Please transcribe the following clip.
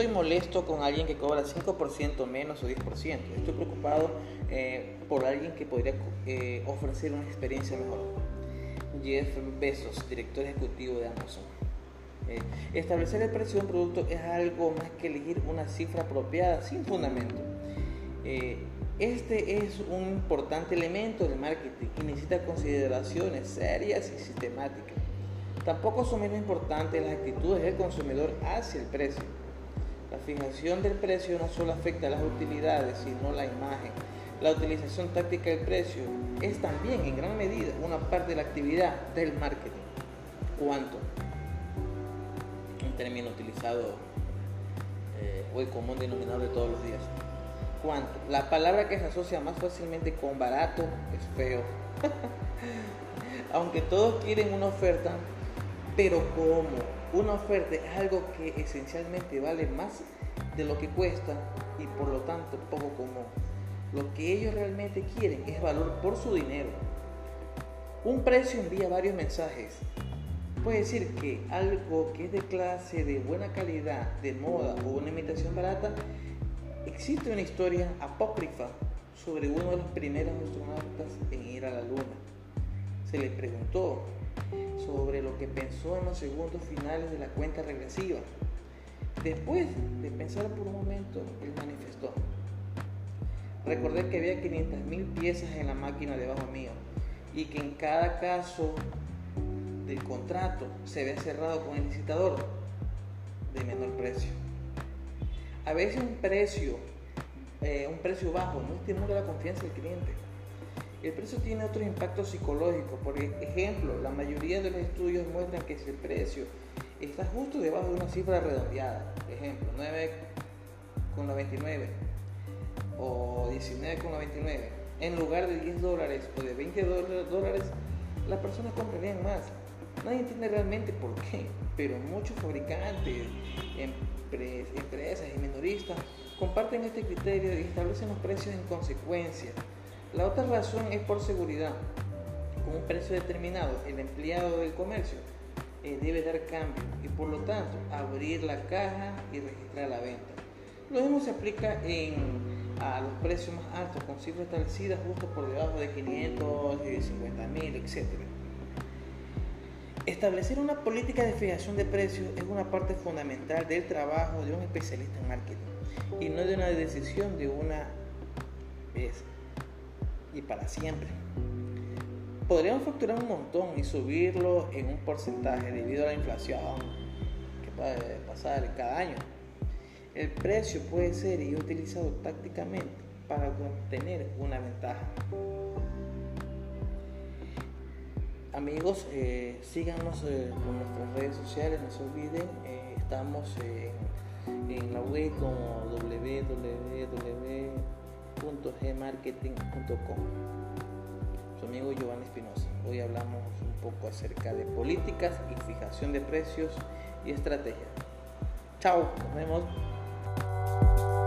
estoy molesto con alguien que cobra 5% menos o 10%. Estoy preocupado eh, por alguien que podría eh, ofrecer una experiencia mejor. Jeff Bezos, director ejecutivo de Amazon. Eh, establecer el precio de un producto es algo más que elegir una cifra apropiada sin fundamento. este es un importante elemento del marketing y necesita consideraciones serias y sistemáticas. Tampoco son menos importantes las actitudes del consumidor hacia el precio. La fijación del precio no solo afecta a las utilidades, sino la imagen. La utilización táctica del precio es también en gran medida una parte de la actividad del marketing. ¿Cuánto? Un término utilizado eh, o el común denominador de todos los días. ¿Cuánto? La palabra que se asocia más fácilmente con barato es feo. Aunque todos quieren una oferta, pero como una oferta es algo que esencialmente vale más de lo que cuesta y por lo tanto poco común. Lo que ellos realmente quieren es valor por su dinero. Un precio envía varios mensajes. Puede decir que algo que es de clase, de buena calidad, de moda o una imitación barata, existe una historia apócrifa sobre uno de los primeros astronautas en ir a la luna. Se le preguntó sobre lo que pensó en los segundos finales de la cuenta regresiva. Después de pensar por un momento, él manifestó. Recordé que había 500.000 piezas en la máquina debajo mío y que en cada caso del contrato se había cerrado con el licitador de menor precio. A veces un precio, eh, un precio bajo no estimula la confianza del cliente el precio tiene otros impactos psicológicos. Por ejemplo, la mayoría de los estudios muestran que si el precio está justo debajo de una cifra redondeada, por ejemplo, 9,99 o 19,99, en lugar de 10 dólares o de 20 dólares, las personas comprarían más. Nadie entiende realmente por qué, pero muchos fabricantes, empresas y minoristas comparten este criterio y establecen los precios en consecuencia. La otra razón es por seguridad. Con un precio determinado, el empleado del comercio eh, debe dar cambio y por lo tanto abrir la caja y registrar la venta. Lo mismo se aplica en, a los precios más altos, con cifras establecidas justo por debajo de 500, 50 mil, etc. Establecer una política de fijación de precios es una parte fundamental del trabajo de un especialista en marketing y no de una decisión de una vez y para siempre. Podríamos facturar un montón y subirlo en un porcentaje debido a la inflación que puede cada año. El precio puede ser y utilizado tácticamente para obtener una ventaja. Amigos, eh, síganos eh, nuestras redes sociales, no se olviden, eh, estamos en la web como www www.gmarketing.com. Su amigo Giovanni Espinosa. Hoy hablamos un poco acerca de políticas y fijación de precios y estrategias. Chao, nos vemos.